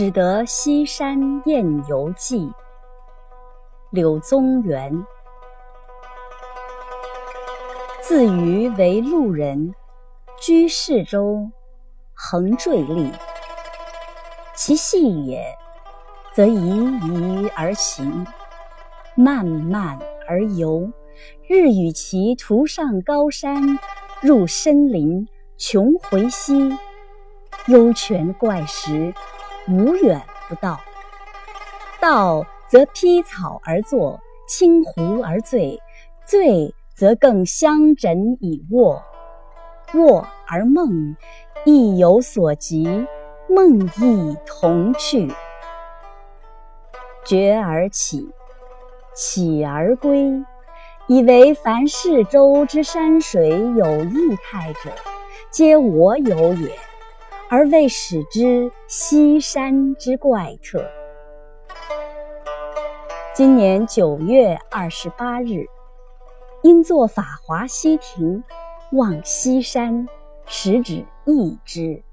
始得西山宴游记。柳宗元，自余为路人，居士州，横坠立。其细也，则怡怡而行，漫漫而游。日与其途上高山，入深林，穷回溪。幽泉怪石，无远不到。道则披草而坐，倾壶而醉；醉则更相枕以卧。卧而梦，亦有所及，梦亦同趣。觉而起，起而归，以为凡是周之山水有异态者，皆我有也。而未始知西山之怪特。今年九月二十八日，因作法华西亭，望西山，实指一之。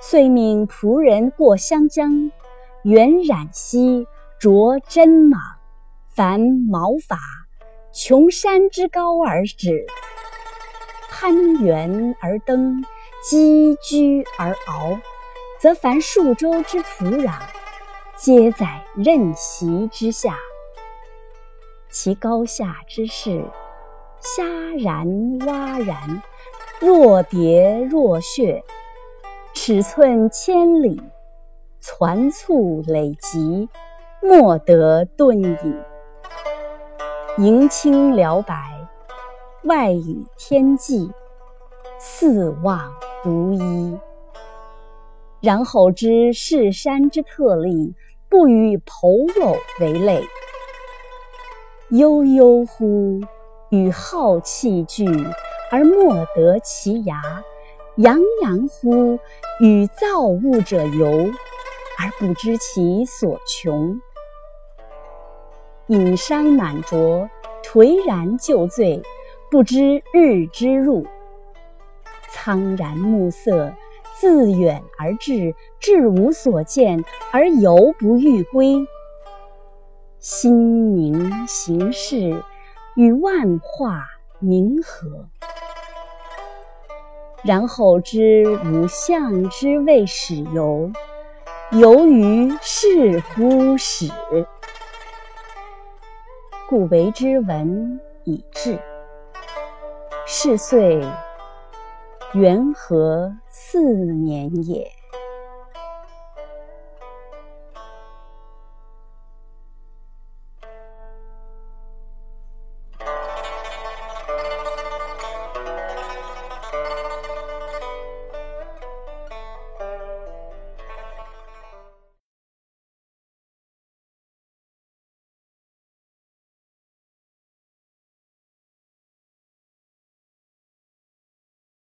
遂命仆人过湘江，原染溪，着针蟒，凡毛发，穷山之高而止，攀援而登。积居而遨，则凡数州之土壤，皆在任席之下。其高下之势，虾然蛙然，若蝶若穴，尺寸千里，攒簇累集，莫得遁隐。迎清辽白，外语天际，四望。独一，然后知是山之特立，不与朋友为类。悠悠乎，与浩气俱，而莫得其涯；洋洋乎，与造物者游，而不知其所穷。饮觞满酌，颓然就醉，不知日之入。苍然暮色，自远而至，至无所见，而犹不欲归。心明行事，与万化冥合。然后知吾向之未始游，游于是乎始。故为之文以志。是岁。元和四年也。